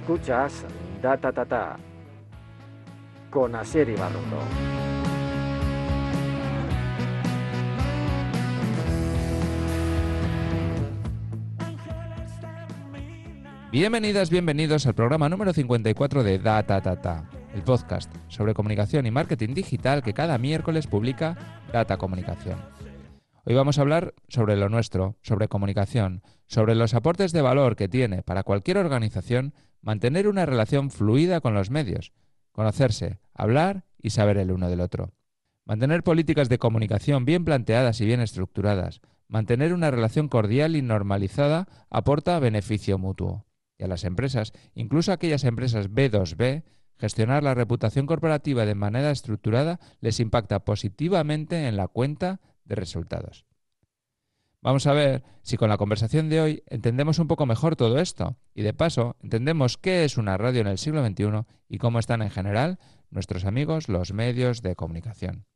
Escuchas Data Tata con Asier Ibarrondo. Bienvenidas, bienvenidos al programa número 54 de Data Tata, el podcast sobre comunicación y marketing digital que cada miércoles publica Data Comunicación. Hoy vamos a hablar sobre lo nuestro, sobre comunicación, sobre los aportes de valor que tiene para cualquier organización mantener una relación fluida con los medios, conocerse, hablar y saber el uno del otro. Mantener políticas de comunicación bien planteadas y bien estructuradas, mantener una relación cordial y normalizada aporta beneficio mutuo. Y a las empresas, incluso a aquellas empresas B2B, gestionar la reputación corporativa de manera estructurada les impacta positivamente en la cuenta de resultados. Vamos a ver si con la conversación de hoy entendemos un poco mejor todo esto y de paso entendemos qué es una radio en el siglo XXI y cómo están en general nuestros amigos los medios de comunicación.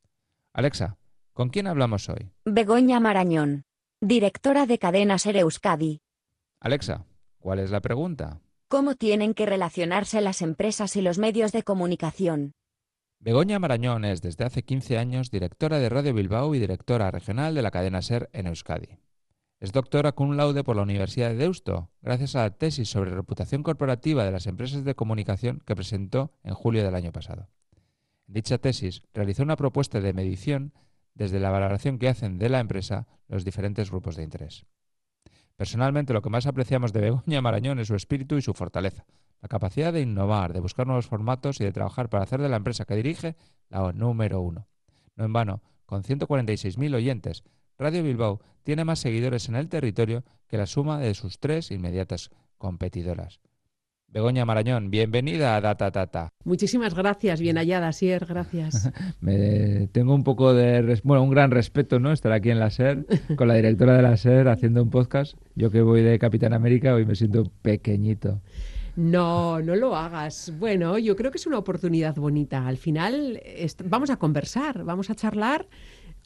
Alexa, ¿con quién hablamos hoy? Begoña Marañón, directora de Cadena Ser Euskadi. Alexa, ¿cuál es la pregunta? ¿Cómo tienen que relacionarse las empresas y los medios de comunicación? Begoña Marañón es desde hace 15 años directora de Radio Bilbao y directora regional de la cadena SER en Euskadi. Es doctora cum laude por la Universidad de Deusto, gracias a la tesis sobre reputación corporativa de las empresas de comunicación que presentó en julio del año pasado. En dicha tesis realizó una propuesta de medición desde la valoración que hacen de la empresa los diferentes grupos de interés. Personalmente, lo que más apreciamos de Begoña Marañón es su espíritu y su fortaleza, la capacidad de innovar, de buscar nuevos formatos y de trabajar para hacer de la empresa que dirige la número uno. No en vano, con 146.000 oyentes, Radio Bilbao tiene más seguidores en el territorio que la suma de sus tres inmediatas competidoras. Begoña Marañón, bienvenida a Data Tata. Muchísimas gracias, bien hallada, Sier, gracias. Me, tengo un poco de, bueno, un gran respeto, ¿no? Estar aquí en la SER, con la directora de la SER, haciendo un podcast. Yo que voy de Capitán América, hoy me siento pequeñito. No, no lo hagas. Bueno, yo creo que es una oportunidad bonita. Al final vamos a conversar, vamos a charlar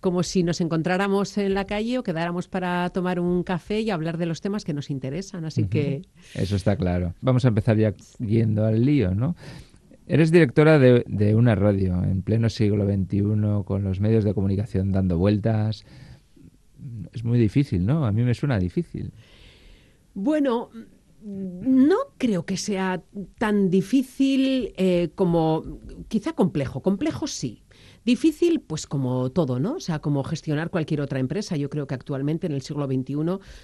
como si nos encontráramos en la calle o quedáramos para tomar un café y hablar de los temas que nos interesan. Así que... Eso está claro. Vamos a empezar ya yendo al lío, ¿no? Eres directora de, de, una radio en pleno siglo XXI, con los medios de comunicación dando vueltas. Es muy difícil, ¿no? A mí me suena difícil. Bueno, no creo que sea tan difícil eh, como quizá complejo. Complejo sí. Difícil, pues como todo, ¿no? O sea, como gestionar cualquier otra empresa. Yo creo que actualmente en el siglo XXI,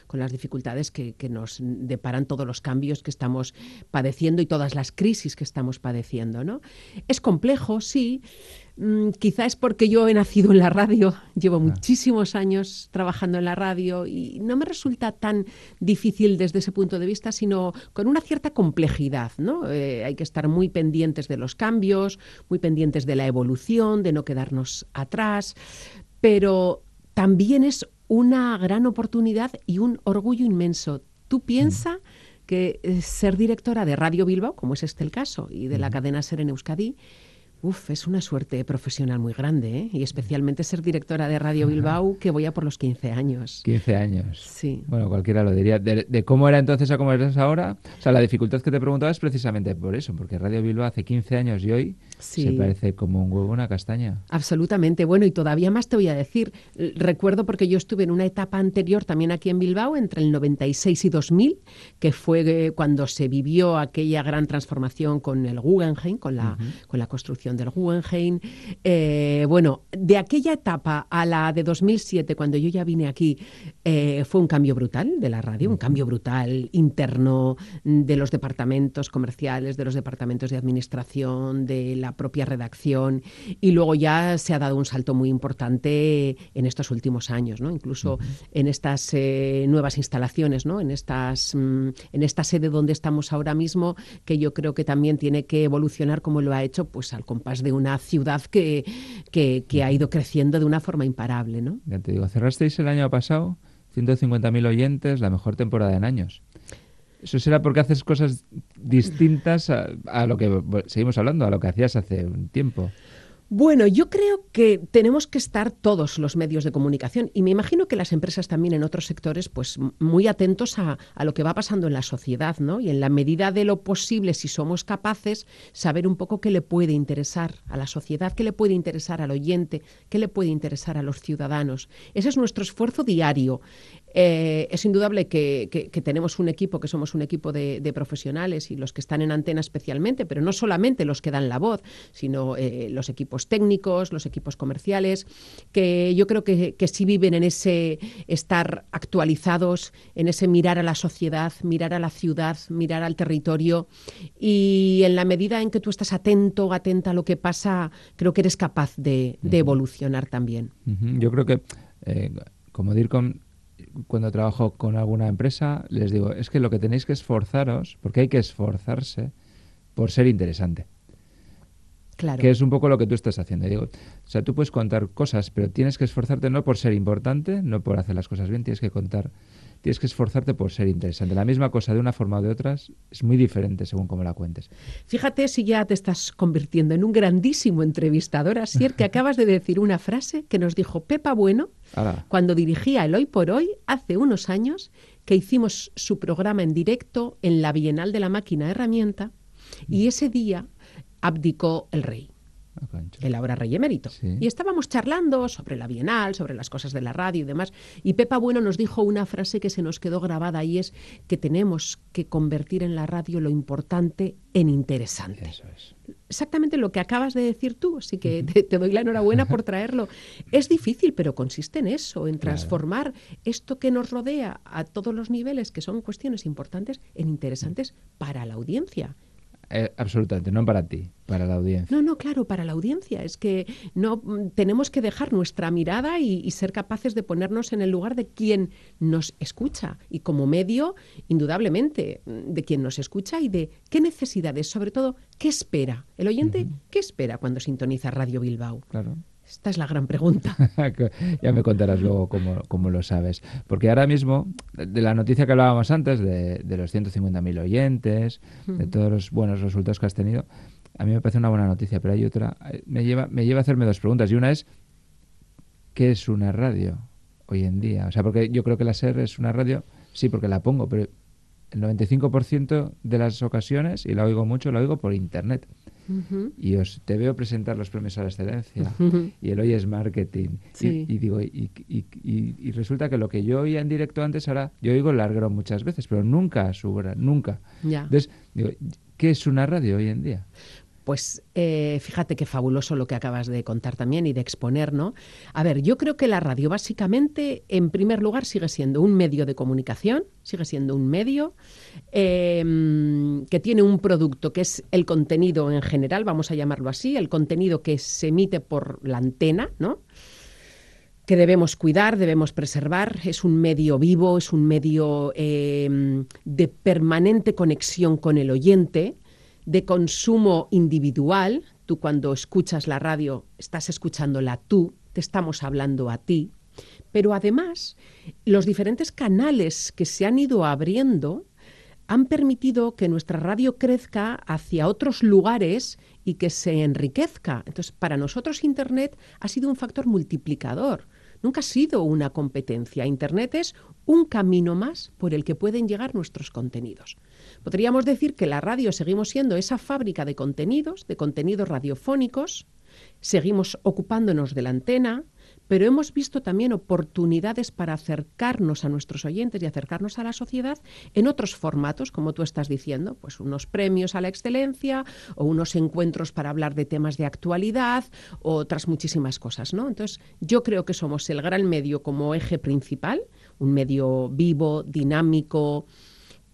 con las dificultades que, que, nos deparan todos los cambios que estamos padeciendo y todas las crisis que estamos padeciendo, ¿no? Es complejo, sí. Mm, quizá es porque yo he nacido en la radio, llevo ah. muchísimos años trabajando en la radio y no me resulta tan difícil desde ese punto de vista, sino con una cierta complejidad. ¿no? Eh, hay que estar muy pendientes de los cambios, muy pendientes de la evolución, de no quedarnos atrás, pero también es una gran oportunidad y un orgullo inmenso. Tú piensas que eh, ser directora de Radio Bilbao, como es este el caso, y de la cadena Ser en Euskadi, Uf, es una suerte profesional muy grande, ¿eh? Y especialmente ser directora de Radio Bilbao, que voy a por los 15 años. 15 años. Sí. Bueno, cualquiera lo diría. De, cómo era entonces a cómo eres ahora, o sea, la dificultad que te preguntaba es precisamente por eso, porque Radio Bilbao hace 15 años y hoy se parece como un huevo una castaña. Absolutamente. Bueno, y todavía más te voy a decir. Recuerdo porque yo estuve en una etapa anterior también aquí en Bilbao, entre el 96 y 2000, que fue eh, cuando se vivió aquella gran transformación con el Guggenheim, con la, con la construcción del Guggenheim. Eh, bueno, de aquella etapa a la de 2007, cuando yo ya vine aquí, eh, fue un cambio brutal de la radio, un cambio brutal interno de los departamentos comerciales, de los departamentos de administración, de la propia redacción. Y luego ya se ha dado un salto muy importante en estos últimos años, ¿no? Incluso en estas eh, nuevas instalaciones, ¿no? En, estas, mm, en esta sede donde estamos ahora mismo, que yo creo que también tiene que evolucionar como lo ha hecho, pues al de una ciudad que, que, ha ido creciendo de una forma imparable. ¿no? Ya te digo, cerrasteis el año pasado 150.000 oyentes, la mejor temporada en años. Eso será porque haces cosas distintas a, a, lo que seguimos hablando, a lo que hacías hace un tiempo. Bueno, yo creo que tenemos que estar todos los medios de comunicación y me imagino que las empresas también en otros sectores, pues muy atentos a, a, lo que va pasando en la sociedad, ¿no? Y en la medida de lo posible, si somos capaces, saber un poco qué le puede interesar a la sociedad, qué le puede interesar al oyente, qué le puede interesar a los ciudadanos. Ese es nuestro esfuerzo diario. Eh, es indudable que, que, tenemos un equipo, que somos un equipo de, profesionales y los que están en antena especialmente, pero no solamente los que dan la voz, sino eh, los equipos técnicos, los equipos comerciales, que yo creo que, que sí viven en ese estar actualizados, en ese mirar a la sociedad, mirar a la ciudad, mirar al territorio y en la medida en que tú estás atento, atenta a lo que pasa, creo que eres capaz de, de evolucionar también. Uh -huh. Yo creo que, eh, como DIRCOM, cuando trabajo con alguna empresa, les digo, es que lo que tenéis que esforzaros, porque hay que esforzarse por ser interesante. Claro. Que es un poco lo que tú estás haciendo. Digo, o sea, tú puedes contar cosas, pero tienes que esforzarte no por ser importante, no por hacer las cosas bien, tienes que contar, tienes que esforzarte por ser interesante. La misma cosa de una forma o de otras es muy diferente según cómo la cuentes. Fíjate si ya te estás convirtiendo en un grandísimo entrevistador, Asier, que acabas de decir una frase que nos dijo Pepa Bueno Ahora, cuando dirigía el Hoy por Hoy hace unos años que hicimos su programa en directo en la Bienal de la Máquina Herramienta y ese día abdicó el rey, el ahora rey emérito. Sí. Y estábamos charlando sobre la Bienal, sobre las cosas de la radio y demás. Y Pepa Bueno nos dijo una frase que se nos quedó grabada y es que tenemos que convertir en la radio lo importante en interesante. Eso es. Exactamente lo que acabas de decir tú, así que te, te doy la enhorabuena por traerlo. Es difícil, pero consiste en eso, en Claro. transformar esto que nos rodea a todos los niveles, que son cuestiones importantes, en interesantes para la audiencia. Eh, absolutamente, no para ti, para la audiencia. No, no, claro, para la audiencia. Es que no mm, tenemos que dejar nuestra mirada y, y ser capaces de ponernos en el lugar de quien nos escucha. Y como medio, indudablemente, mm, de quien nos escucha y de qué necesidades, sobre todo, qué espera. El oyente, ¿qué espera cuando sintoniza Radio Bilbao? Claro. Esta es la gran pregunta. ya me contarás luego cómo, cómo lo sabes. Porque ahora mismo, de la noticia que hablábamos antes, de, de los 150.000 oyentes, de todos los buenos resultados que has tenido, a mí me parece una buena noticia, pero hay otra. eh, Me lleva, me lleva a hacerme dos preguntas. Y una es, ¿qué es una radio hoy en día? O sea, porque yo creo que la SER es una radio, sí, porque la pongo, pero el 95% de las ocasiones, y la oigo mucho, la oigo por Internet. Y os te veo presentar los premios a la excelencia y el hoy es marketing. Y- Sí. Y, digo, y, y- y- y resulta que lo que yo oía en directo antes, ahora yo oigo el larguero muchas veces, pero nunca a su hora, nunca. Ya. Entonces, digo, ¿qué es una radio hoy en día? Pues eh, fíjate qué fabuloso lo que acabas de contar también y de exponer, ¿no? A ver, yo creo que la radio básicamente, en primer lugar, sigue siendo un medio de comunicación, sigue siendo un medio eh, que tiene un producto que es el contenido en general, vamos a llamarlo así, el contenido que se emite por la antena, ¿no? que debemos cuidar, debemos preservar. Es un medio vivo, es un medio eh, de permanente conexión con el oyente, de consumo individual. Tú cuando escuchas la radio estás escuchándola tú, te estamos hablando a ti. Pero además, los diferentes canales que se han ido abriendo han permitido que nuestra radio crezca hacia otros lugares y que se enriquezca. Entonces, para nosotros Internet ha sido un factor multiplicador. Nunca ha sido una competencia. Internet es un camino más por el que pueden llegar nuestros contenidos. Podríamos decir que la radio seguimos siendo esa fábrica de contenidos, de contenidos radiofónicos, seguimos ocupándonos de la antena, pero hemos visto también oportunidades para acercarnos a nuestros oyentes y acercarnos a la sociedad en otros formatos, como tú estás diciendo, pues unos premios a la excelencia o unos encuentros para hablar de temas de actualidad o otras muchísimas cosas, ¿no? Entonces, yo creo que somos el gran medio como eje principal, un medio vivo, dinámico,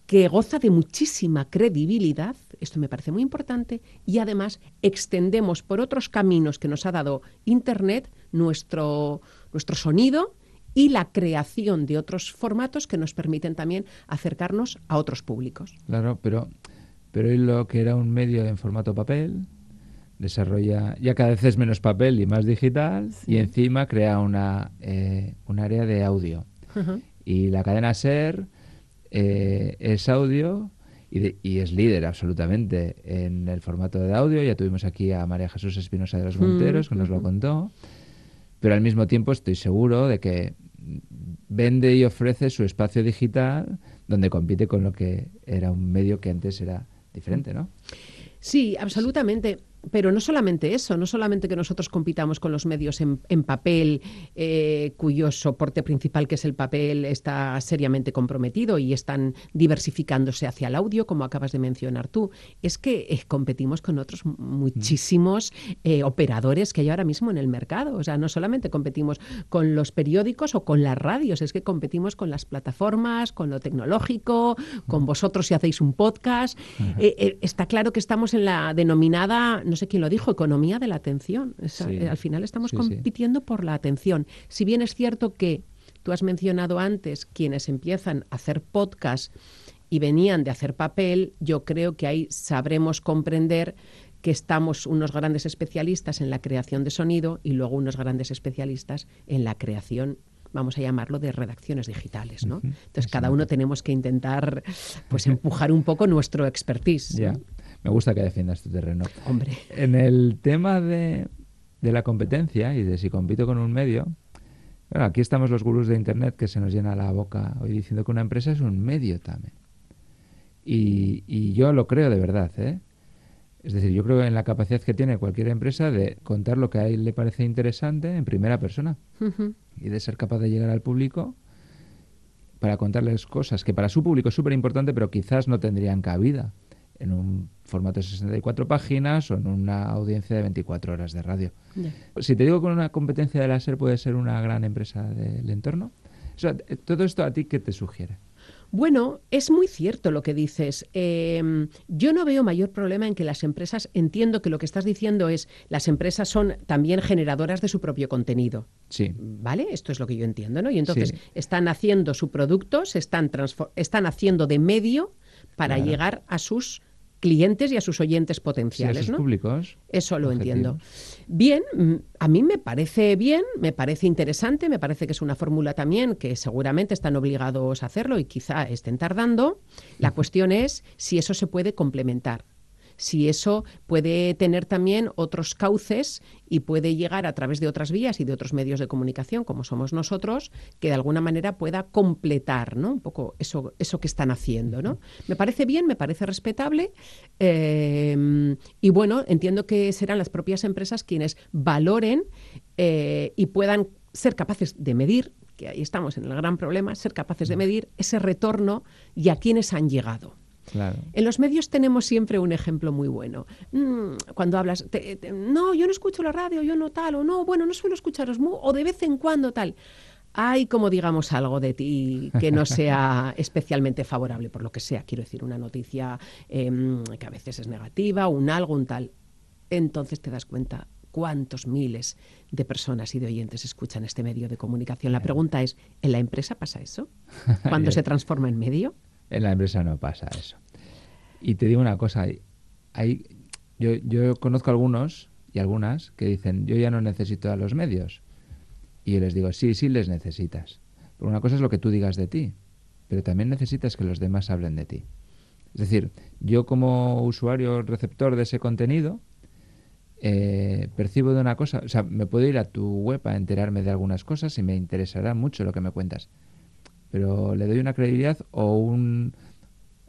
que goza de muchísima credibilidad, esto me parece muy importante, y además extendemos por otros caminos que nos ha dado Internet nuestro, nuestro sonido y la creación de otros formatos que nos permiten también acercarnos a otros públicos. Claro, pero, pero lo que era un medio en formato papel, desarrolla, ya cada vez es menos papel y más digital, y encima crea una, eh, un área de audio. Y la cadena SER eh, es audio y, es líder absolutamente en el formato de audio. Ya tuvimos aquí a María Jesús Espinosa de los mm, Monteros, que nos lo contó. Pero al mismo tiempo estoy seguro de que vende y ofrece su espacio digital donde compite con lo que era un medio que antes era diferente, ¿no? Sí, absolutamente. Pero no solamente eso, no solamente que nosotros compitamos con los medios en, papel, eh, cuyo soporte principal, que es el papel, está seriamente comprometido y están diversificándose hacia el audio, como acabas de mencionar tú, es que eh, competimos con otros muchísimos eh, operadores que hay ahora mismo en el mercado. O sea, no solamente competimos con los periódicos o con las radios, es que competimos con las plataformas, con lo tecnológico, con vosotros si hacéis un podcast. está claro que estamos en la denominada no sé quién lo dijo, economía de la atención. Eh, al final estamos compitiendo por la atención. Si bien es cierto que tú has mencionado antes quienes empiezan a hacer podcast y venían de hacer papel, yo creo que ahí sabremos comprender que estamos unos grandes especialistas en la creación de sonido y luego unos grandes especialistas en la creación vamos a llamarlo de redacciones digitales, ¿no? Entonces cada uno tenemos que intentar pues empujar un poco nuestro expertise. Me gusta que defiendas tu terreno. Hombre. En el tema de, la competencia y de si compito con un medio, bueno, aquí estamos los gurús de Internet que se nos llena la boca hoy diciendo que una empresa es un medio también. Y, yo lo creo de verdad, ¿eh? Es decir, yo creo en la capacidad que tiene cualquier empresa de contar lo que a él le parece interesante en primera persona y de ser capaz de llegar al público para contarles cosas que para su público es súper importante, pero quizás no tendrían cabida en un formato de 64 páginas o en una audiencia de 24 horas de radio. Si te digo que una competencia de láser puede ser una gran empresa del entorno, todo esto a ti, ¿qué te sugiere? Bueno, es muy cierto lo que dices. Em, yo no veo mayor problema en que las empresas, entiendo que lo que estás diciendo es, las empresas son también generadoras de su propio contenido. Sí. ¿Vale? Esto es lo que yo entiendo, ¿no? Y entonces están haciendo su producto, se están, están haciendo de medio para llegar a sus clientes y a sus oyentes potenciales. ¿no? públicos. Eso lo entiendo. Bien, mm, a mí me parece bien, me parece interesante, me parece que es una fórmula también que seguramente están obligados a hacerlo y quizá estén tardando. La cuestión es si eso se puede complementar si eso puede tener también otros cauces y puede llegar a través de otras vías y de otros medios de comunicación, como somos nosotros, que de alguna manera pueda completar ¿no? un poco eso, eso que están haciendo. ¿no? Me parece bien, me parece respetable eh, y bueno, entiendo que serán las propias empresas quienes valoren eh, y puedan ser capaces de medir que ahí estamos en el gran problema, ser capaces de medir ese retorno y a quienes han llegado. En los medios tenemos siempre un ejemplo muy bueno. Mm, cuando hablas, no, yo no escucho la radio, yo no tal, o no, bueno, no suelo escucharos, o de vez en cuando tal. Hay como digamos algo de ti que no sea especialmente favorable por lo que sea. Quiero decir, una noticia em, que a veces es negativa, un algo, un tal. Entonces te das cuenta cuántos miles de personas y de oyentes escuchan este medio de comunicación. La pregunta es, ¿en la empresa pasa eso? ¿Cuando se transforma en medio? En la empresa no pasa eso. Y te digo una cosa, hay, yo, yo conozco algunos y algunas que dicen, yo ya no necesito a los medios. Y yo les digo, sí, sí les necesitas. Pero una cosa es lo que tú digas de ti, pero también necesitas que los demás hablen de ti. Es decir, yo como usuario receptor de ese contenido, eh, percibo de una cosa, o sea, me puedo ir a tu web a enterarme de algunas cosas y me interesará mucho lo que me cuentas pero le doy una credibilidad o un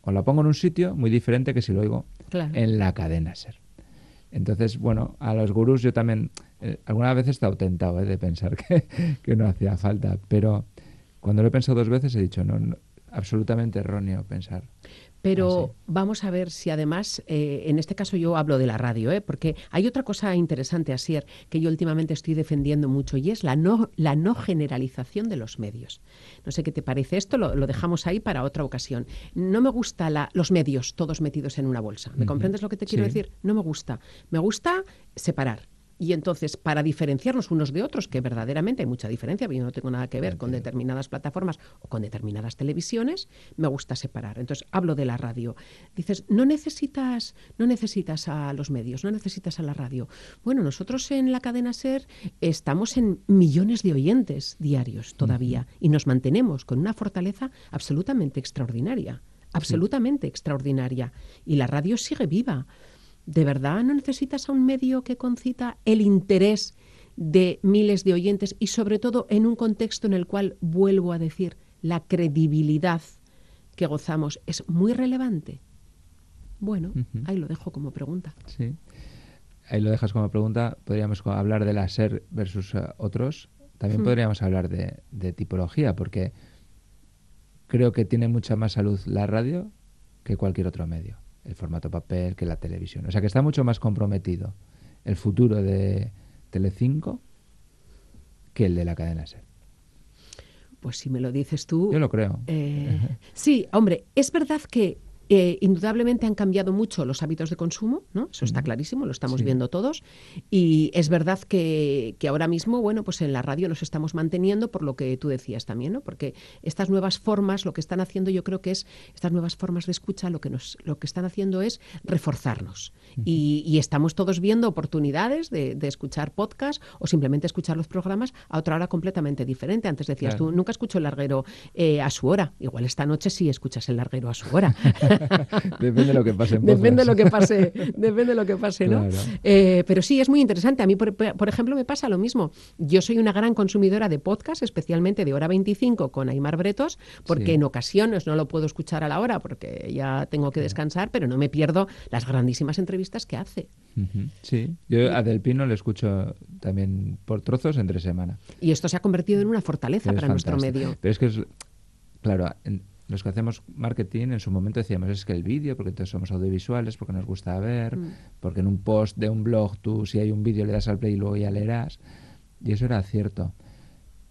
o la pongo en un sitio muy diferente que si lo oigo en la cadena ser. Entonces, bueno, a los gurús yo también eh, algunas veces he estado tentado eh, de pensar que, que, no hacía falta, pero cuando lo he pensado dos veces he dicho, no absolutamente erróneo pensar. Pero ah, vamos a ver si además, eh, en este caso yo hablo de la radio, ¿eh? porque hay otra cosa interesante, Asier, que yo últimamente estoy defendiendo mucho y es la no, la no generalización de los medios. No sé qué te parece esto, lo, dejamos ahí para otra ocasión. No me gusta la, los medios todos metidos en una bolsa. ¿Me comprendes lo que te quiero decir? No me gusta. Me gusta separar. Y entonces, para diferenciarnos unos de otros, que verdaderamente hay mucha diferencia, yo no tengo nada que ver con determinadas plataformas o con determinadas televisiones, me gusta separar. Entonces, hablo de la radio. Dices, no necesitas, no necesitas a los medios, no necesitas a la radio. Bueno, nosotros en la cadena SER estamos en millones de oyentes diarios todavía y nos mantenemos con una fortaleza absolutamente extraordinaria absolutamente extraordinaria. Y la radio sigue viva. ¿De verdad no necesitas a un medio que concita el interés de miles de oyentes y sobre todo en un contexto en el cual, vuelvo a decir, la credibilidad que gozamos es muy relevante? Bueno, ahí lo dejo como pregunta. Sí. Ahí lo dejas como pregunta. Podríamos hablar de la SER versus eh, otros. También podríamos hablar de, de tipología, porque creo que tiene mucha más salud la radio que cualquier otro medio. El formato papel, que la televisión. O sea que está mucho más comprometido el futuro de Telecinco que el de la cadena SER. Pues si me lo dices tú. Yo lo creo. Eh, sí, hombre, es verdad que eh, indudablemente han cambiado mucho los hábitos de consumo, ¿no? Eso está clarísimo, lo estamos viendo todos. Y es verdad que, ahora mismo, bueno, pues en la radio nos estamos manteniendo por lo que tú decías también, ¿no? Porque estas nuevas formas, lo que están haciendo, yo creo que es, estas nuevas formas de escucha, lo que nos, lo que están haciendo es reforzarnos. y, estamos todos viendo oportunidades de, escuchar podcast o simplemente escuchar los programas a otra hora completamente diferente. Antes decías, tú nunca escucho el larguero eh, a su hora. Igual esta noche sí escuchas el larguero a su hora. depende de lo que pase. depende de lo que pase, depende de lo que pase, ¿no? Eh, pero sí, es muy interesante. A mí, por, ejemplo, me pasa lo mismo. Yo soy una gran consumidora de podcast, especialmente de Hora 25 con Aymar Bretos, porque en ocasiones no lo puedo escuchar a la hora porque ya tengo que descansar, pero no me pierdo las grandísimas entrevistas que hace. Sí, yo a Del Pino le escucho también por trozos entre semana. Y esto se ha convertido en una fortaleza para nuestro medio. Pero es que es, claro, los que hacemos marketing en su momento decíamos es que el vídeo, porque entonces somos audiovisuales, porque nos gusta ver, mm. porque en un post de un blog tú si hay un vídeo le das al play y luego ya leerás. Y eso era cierto.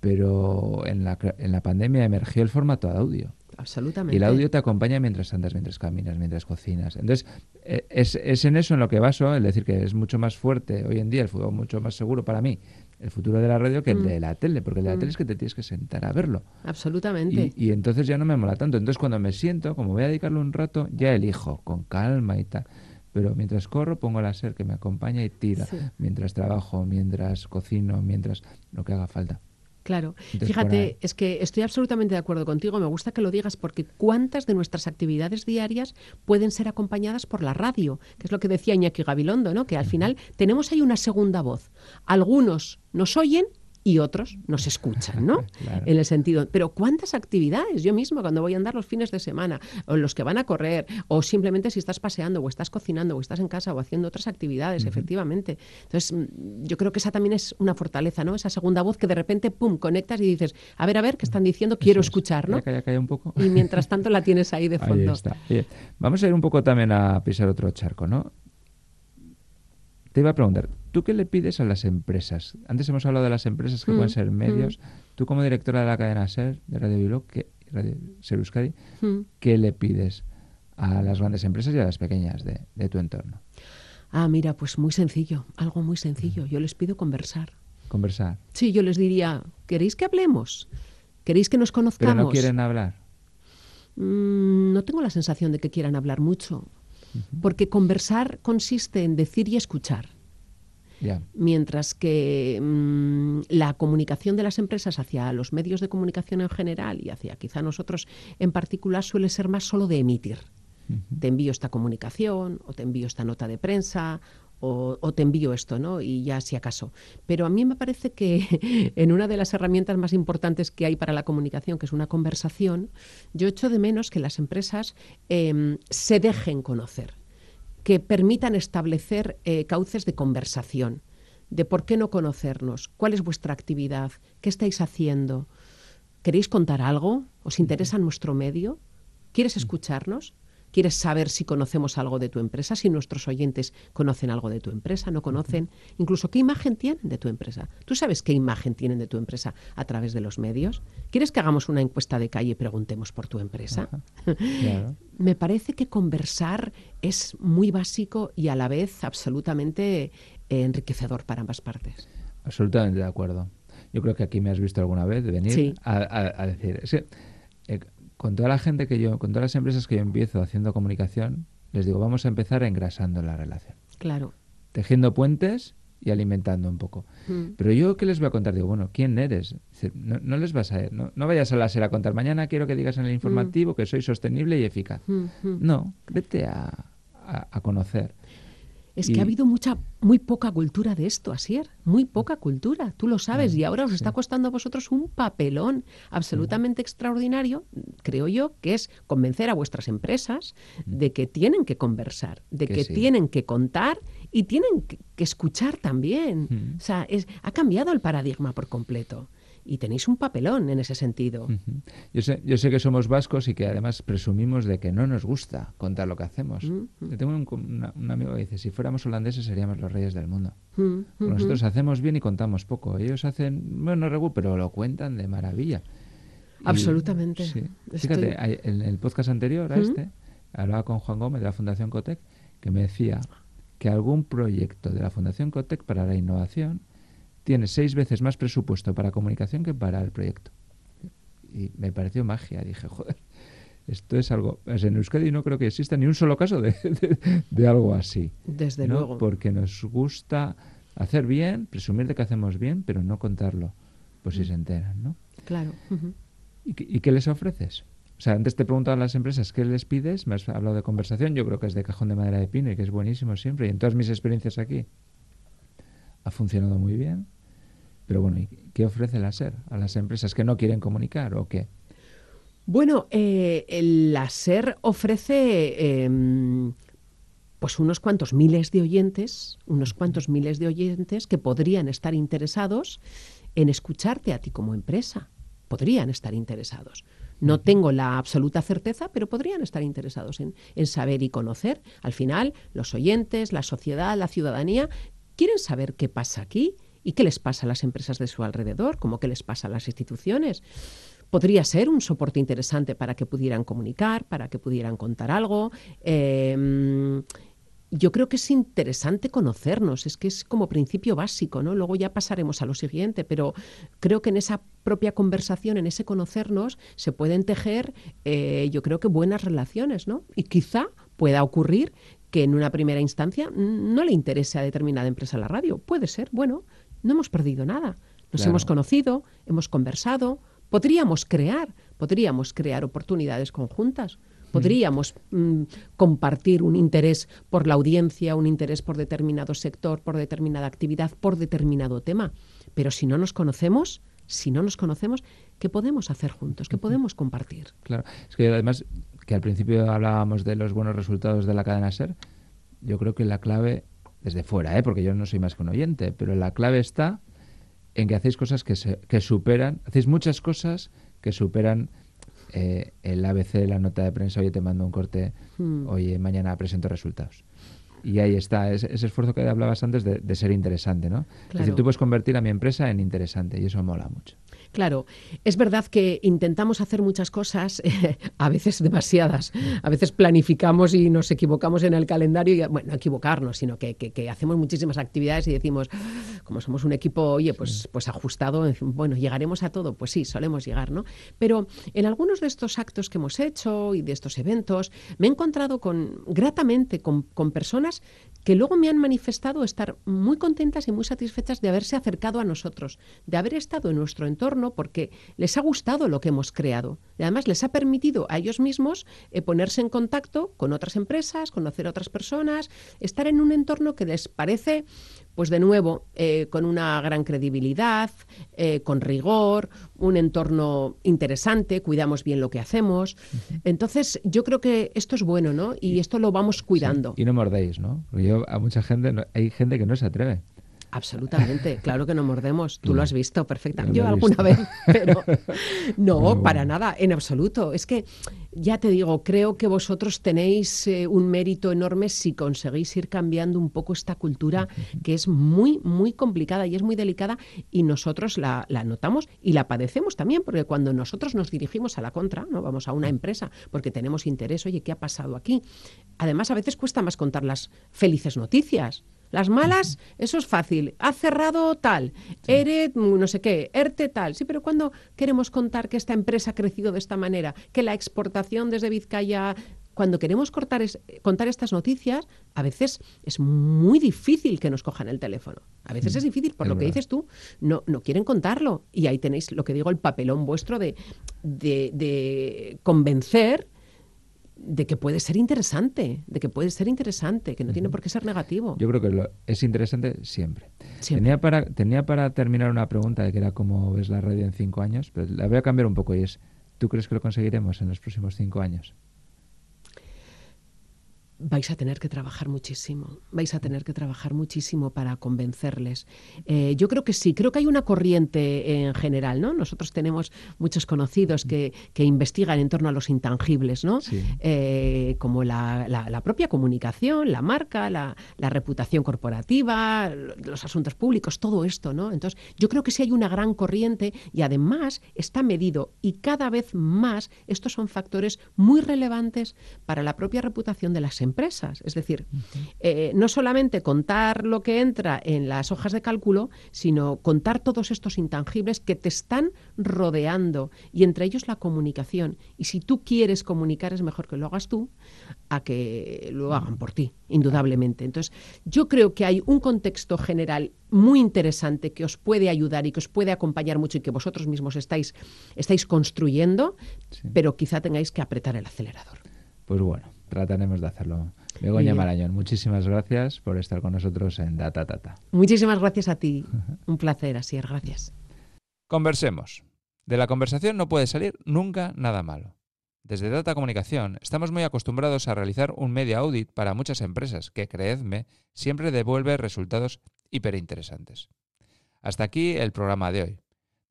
Pero en la, en la pandemia emergió el formato de audio. Absolutamente. Y el audio te acompaña mientras andas, mientras caminas, mientras cocinas. Entonces, e, es, es en eso en lo que baso, el decir que es mucho más fuerte hoy en día, el fútbol mucho más seguro para mí el futuro de la radio que el mm. de la tele, porque el de la tele mm. es que te tienes que sentar a verlo. Absolutamente. Y, entonces ya no me mola tanto. Entonces cuando me siento, como voy a dedicarle un rato, ya elijo, con calma y tal. Pero mientras corro pongo la ser que me acompaña y tira. Mientras trabajo, mientras cocino, mientras lo que haga falta. Claro, fíjate, es que estoy absolutamente de acuerdo contigo, me gusta que lo digas porque cuántas de nuestras actividades diarias pueden ser acompañadas por la radio, que es lo que decía Iñaki Gabilondo, ¿no? que al final tenemos ahí una segunda voz. Algunos nos oyen y otros nos escuchan, ¿no? En el sentido, pero ¿cuántas actividades? Yo mismo cuando voy a andar los fines de semana, o los que van a correr, o simplemente si estás paseando, o estás cocinando, o estás en casa, o haciendo otras actividades, efectivamente. Entonces, mm, yo creo que esa también es una fortaleza, ¿no? Esa segunda voz que de repente, pum, conectas y dices, a ver, a ver, ¿qué están diciendo? Quiero escuchar, ¿no? Ya calla, un poco. Y mientras tanto la tienes ahí de fondo. Ahí está. vamos a ir un poco también a pisar otro charco, ¿no? Te iba a preguntar, ¿tú qué le pides a las empresas? Antes hemos hablado de las empresas que pueden mm, ser medios. Mm. Tú como directora de la cadena SER, de Radio Bilbao, que, Radio Ser Euskadi, mm. ¿qué le pides a las grandes empresas y a las pequeñas de, de, tu entorno? Ah, mira, pues muy sencillo, algo muy sencillo. Yo les pido conversar. Conversar. Sí, yo les diría, ¿queréis que hablemos? ¿Queréis que nos conozcamos? Pero no quieren hablar. no tengo la sensación de que quieran hablar mucho porque conversar consiste en decir y escuchar. Mientras que mm, la comunicación de las empresas hacia los medios de comunicación en general y hacia quizá nosotros en particular suele ser más solo de emitir. Te envío esta comunicación o te envío esta nota de prensa o, te envío esto, ¿no? Y ya si acaso. Pero a mí me parece que en una de las herramientas más importantes que hay para la comunicación, que es una conversación, yo echo de menos que las empresas em, se dejen conocer, que permitan establecer eh, cauces de conversación, de por qué no conocernos, cuál es vuestra actividad, qué estáis haciendo. ¿Queréis contar algo? ¿Os interesa nuestro medio? ¿Quieres escucharnos? ¿Quieres saber si conocemos algo de tu empresa? Si nuestros oyentes conocen algo de tu empresa, no conocen, incluso qué imagen tienen de tu empresa. ¿Tú sabes qué imagen tienen de tu empresa a través de los medios? ¿Quieres que hagamos una encuesta de calle y preguntemos por tu empresa? Me parece que conversar es muy básico y a la vez absolutamente enriquecedor para ambas partes. Absolutamente de acuerdo. Yo creo que aquí me has visto alguna vez venir a, decir, con toda la gente que yo, con todas las empresas que yo empiezo haciendo comunicación, les digo, vamos a empezar engrasando la relación. Claro. Tejiendo puentes y alimentando un poco. Mm. Pero yo, ¿qué les voy a contar? Digo, bueno, ¿quién eres? Dice, No, no les vas a... No, no vayas a la SER a contar. Mañana quiero que digas en el informativo que soy sostenible y eficaz. Mm, mm. No, vete a, a- a conocer. Es que ha habido mucha, muy poca cultura de esto, Asier, muy poca cultura, tú lo sabes, y ahora os está costando a vosotros un papelón absolutamente extraordinario, creo yo, que es convencer a vuestras empresas de que tienen que conversar, de Que que, sí. tienen que contar y tienen que, que escuchar también. Mm. O sea, es- ha cambiado el paradigma por completo. Y tenéis un papelón en ese sentido. Yo sé, yo sé que somos vascos y que además presumimos de que no nos gusta contar lo que hacemos. Yo tengo un, una- un amigo que dice, si fuéramos holandeses seríamos los reyes del mundo. Nosotros hacemos bien y contamos poco. Ellos hacen, bueno, regu, pero lo cuentan de maravilla. Y- Absolutamente. sí. Fíjate, en el podcast anterior a este, hablaba con Juan Gómez de la Fundación Cotec, que me decía que algún proyecto de la Fundación Cotec para la innovación tiene seis veces más presupuesto para comunicación que para el proyecto. Y me pareció magia. Dije, joder, esto es algo... pues en Euskadi no creo que exista ni un solo caso de, de- de algo así. Desde ¿no? luego. Porque nos gusta hacer bien, presumir de que hacemos bien, pero no contarlo, pues Mm. si se enteran, ¿no? Claro. ujú. ¿Y, qué- y qué les ofreces? O sea, antes te preguntaba a las empresas qué les pides, me has hablado de conversación, yo creo que es de cajón de madera de pino y que es buenísimo siempre, y en todas mis experiencias aquí ha funcionado muy bien. Pero bueno, ¿y qué ofrece la SER a las empresas que no quieren comunicar o qué? Bueno, eh, el láser ofrece em, pues unos cuantos miles de oyentes, unos cuantos miles de oyentes que podrían estar interesados en escucharte a ti como empresa. Podrían estar interesados. No tengo la absoluta certeza, pero podrían estar interesados en, en saber y conocer. Al final, los oyentes, la sociedad, la ciudadanía, quieren saber qué pasa aquí y qué les pasa a las empresas de su alrededor, como qué les pasa a las instituciones podría ser un soporte interesante para que pudieran comunicar, para que pudieran contar algo. Eh, yo creo que es interesante conocernos, es que es como principio básico, ¿no? Luego ya pasaremos a lo siguiente, pero creo que en esa propia conversación, en ese conocernos, se pueden tejer, eh, yo creo que buenas relaciones, ¿no? Y quizá pueda ocurrir que en una primera instancia no le interese a determinada empresa la radio. Puede ser, bueno, no hemos perdido nada. Nos Claro. hemos conocido, hemos conversado, podríamos crear, podríamos crear oportunidades conjuntas, podríamos mm, compartir un interés por la audiencia, un interés por determinado sector, por determinada actividad, por determinado tema. Pero si no nos conocemos, si no nos conocemos, ¿qué podemos hacer juntos? ¿Qué podemos compartir? Claro, es que además que al principio hablábamos de los buenos resultados de la cadena SER, yo creo que la clave, desde fuera, ¿eh? porque yo no soy más que un oyente, pero la clave está en que hacéis cosas que, se, que superan, hacéis muchas cosas que superan eh, el ABC, la nota de prensa, oye, te mando un corte, Hmm. oye, mañana presento resultados. Y ahí está, ese, ese esfuerzo que hablabas antes de, de ser interesante, ¿no? Es decir, Claro. tú puedes convertir a mi empresa en interesante y eso mola mucho. Claro, es verdad que intentamos hacer muchas cosas, a veces demasiadas. A veces planificamos y nos equivocamos en el calendario. Y, bueno, no equivocarnos, sino que, que- que hacemos muchísimas actividades y decimos, como somos un equipo, oye, pues, pues ajustado, bueno, llegaremos a todo. Pues sí, solemos llegar, ¿no? Pero en algunos de estos actos que hemos hecho y de estos eventos, me he encontrado con, gratamente con, con personas que luego me han manifestado estar muy contentas y muy satisfechas de haberse acercado a nosotros, de haber estado en nuestro entorno porque les ha gustado lo que hemos creado. Y además les ha permitido a ellos mismos eh, ponerse en contacto con otras empresas, conocer a otras personas, estar en un entorno que les parece, pues de nuevo, eh, con una gran credibilidad, eh, con rigor, un entorno interesante, cuidamos bien lo que hacemos. Entonces, yo creo que esto es bueno, ¿no? Y esto lo vamos cuidando. Y no mordéis, ¿no? Porque yo a mucha gente, no- hay gente que no se atreve. Absolutamente, claro que no mordemos. Tú lo has visto perfectamente. Yo alguna vez, pero no, Bueno, para nada, en absoluto. Es que ya te digo, creo que vosotros tenéis eh, un mérito enorme si conseguís ir cambiando un poco esta cultura que es muy, muy complicada y es muy delicada y nosotros la, la notamos y la padecemos también, porque cuando nosotros nos dirigimos a la contra, no vamos a una empresa porque tenemos interés, oye, ¿qué ha pasado aquí? Además, a veces cuesta más contar las felices noticias. Las malas, eso es fácil. Ha cerrado tal, ERE, no sé qué, ERTE tal. Sí, pero cuando queremos contar que esta empresa ha crecido de esta manera, que la exportación desde Vizcaya cuando queremos cortar es- contar estas noticias, a veces es muy difícil que nos cojan el teléfono. A veces Mm, es difícil, por es lo que dices tú, no, no quieren contarlo. Y ahí tenéis lo que digo, el papelón vuestro de, de, de convencer de que puede ser interesante, de que puede ser interesante, que no tiene por qué ser negativo. Yo creo que lo- es interesante siempre. Siempre. Tenía, para, tenía para terminar una pregunta de que era cómo ves la radio en cinco años, pero la voy a cambiar un poco y es, ¿tú crees que lo conseguiremos en los próximos cinco años? Vais a tener que trabajar muchísimo, vais a tener que trabajar muchísimo para convencerles. Eh, yo creo que sí, creo que hay una corriente en general, ¿no? Nosotros tenemos muchos conocidos que, que investigan en torno a los intangibles, ¿no? Sí. Eh, como la, la- la propia comunicación, la marca, la, la reputación corporativa, lo- los asuntos públicos, todo esto, ¿no? Entonces, yo creo que sí hay una gran corriente y además está medido y cada vez más estos son factores muy relevantes para la propia reputación de las empresas. Es decir, eh, no solamente contar lo que entra en las hojas de cálculo, sino contar todos estos intangibles que te están rodeando y entre ellos la comunicación. Y si tú quieres comunicar, es mejor que lo hagas tú a que lo hagan por ti, indudablemente. Entonces, yo creo que hay un contexto general muy interesante que os puede ayudar y que os puede acompañar mucho y que vosotros mismos estáis, estáis construyendo, Sí. pero quizá tengáis que apretar el acelerador. Pues bueno, trataremos de hacerlo. Begoña. Marañón, muchísimas gracias por estar con nosotros en Data Tata. Muchísimas gracias a ti. Un placer, Asier. Gracias. Conversemos. De la conversación no puede salir nunca nada malo. Desde Data Comunicación estamos muy acostumbrados a realizar un media audit para muchas empresas que, creedme, siempre devuelve resultados hiperinteresantes. Hasta aquí el programa de hoy.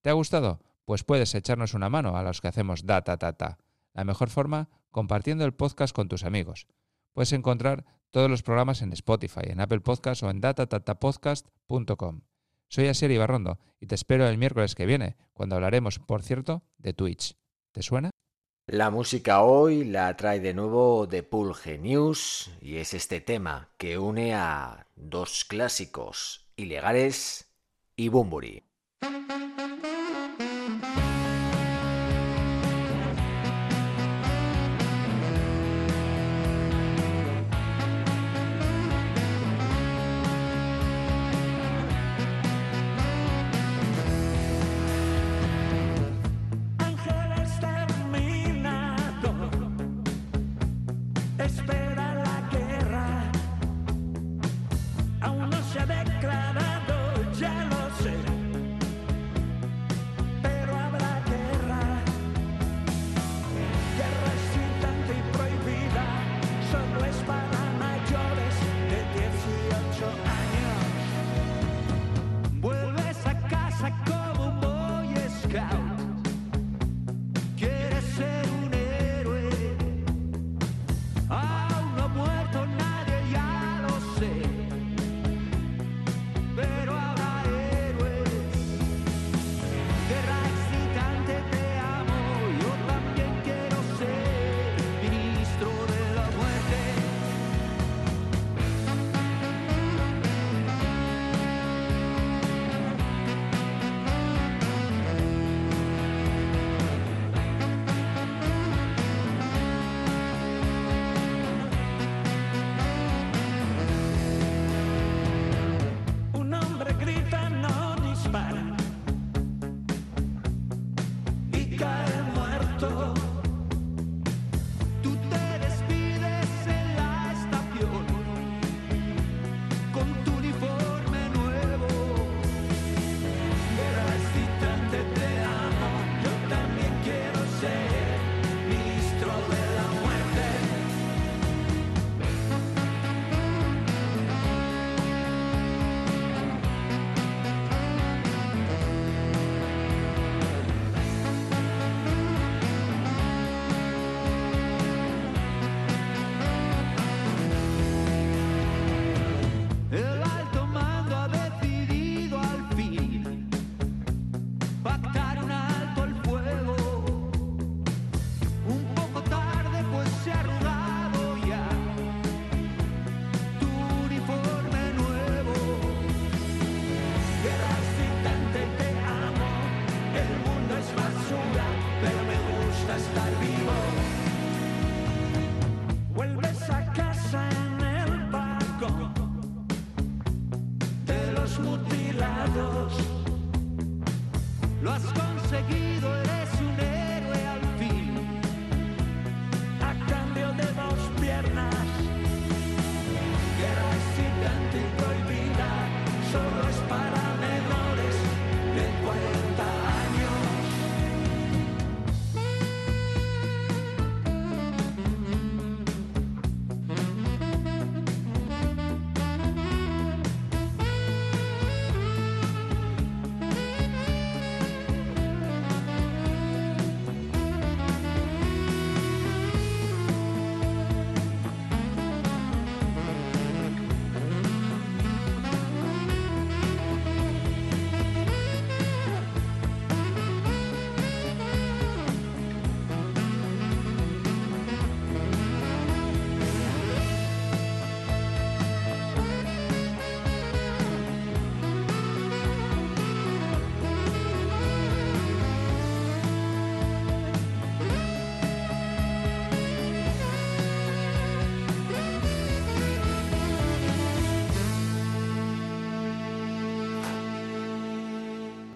¿Te ha gustado? Pues puedes echarnos una mano a los que hacemos Data Tata. La mejor forma, compartiendo el podcast con tus amigos. Puedes encontrar todos los programas en Spotify, en Apple Podcasts o en datatatapodcast.com. Soy Asier Ibarrondo y te espero el miércoles que viene, cuando hablaremos, por cierto, de Twitch. ¿Te suena? La música hoy la trae de nuevo The Pool Genius y es este tema que une a dos clásicos, Ilegales y Bumburi.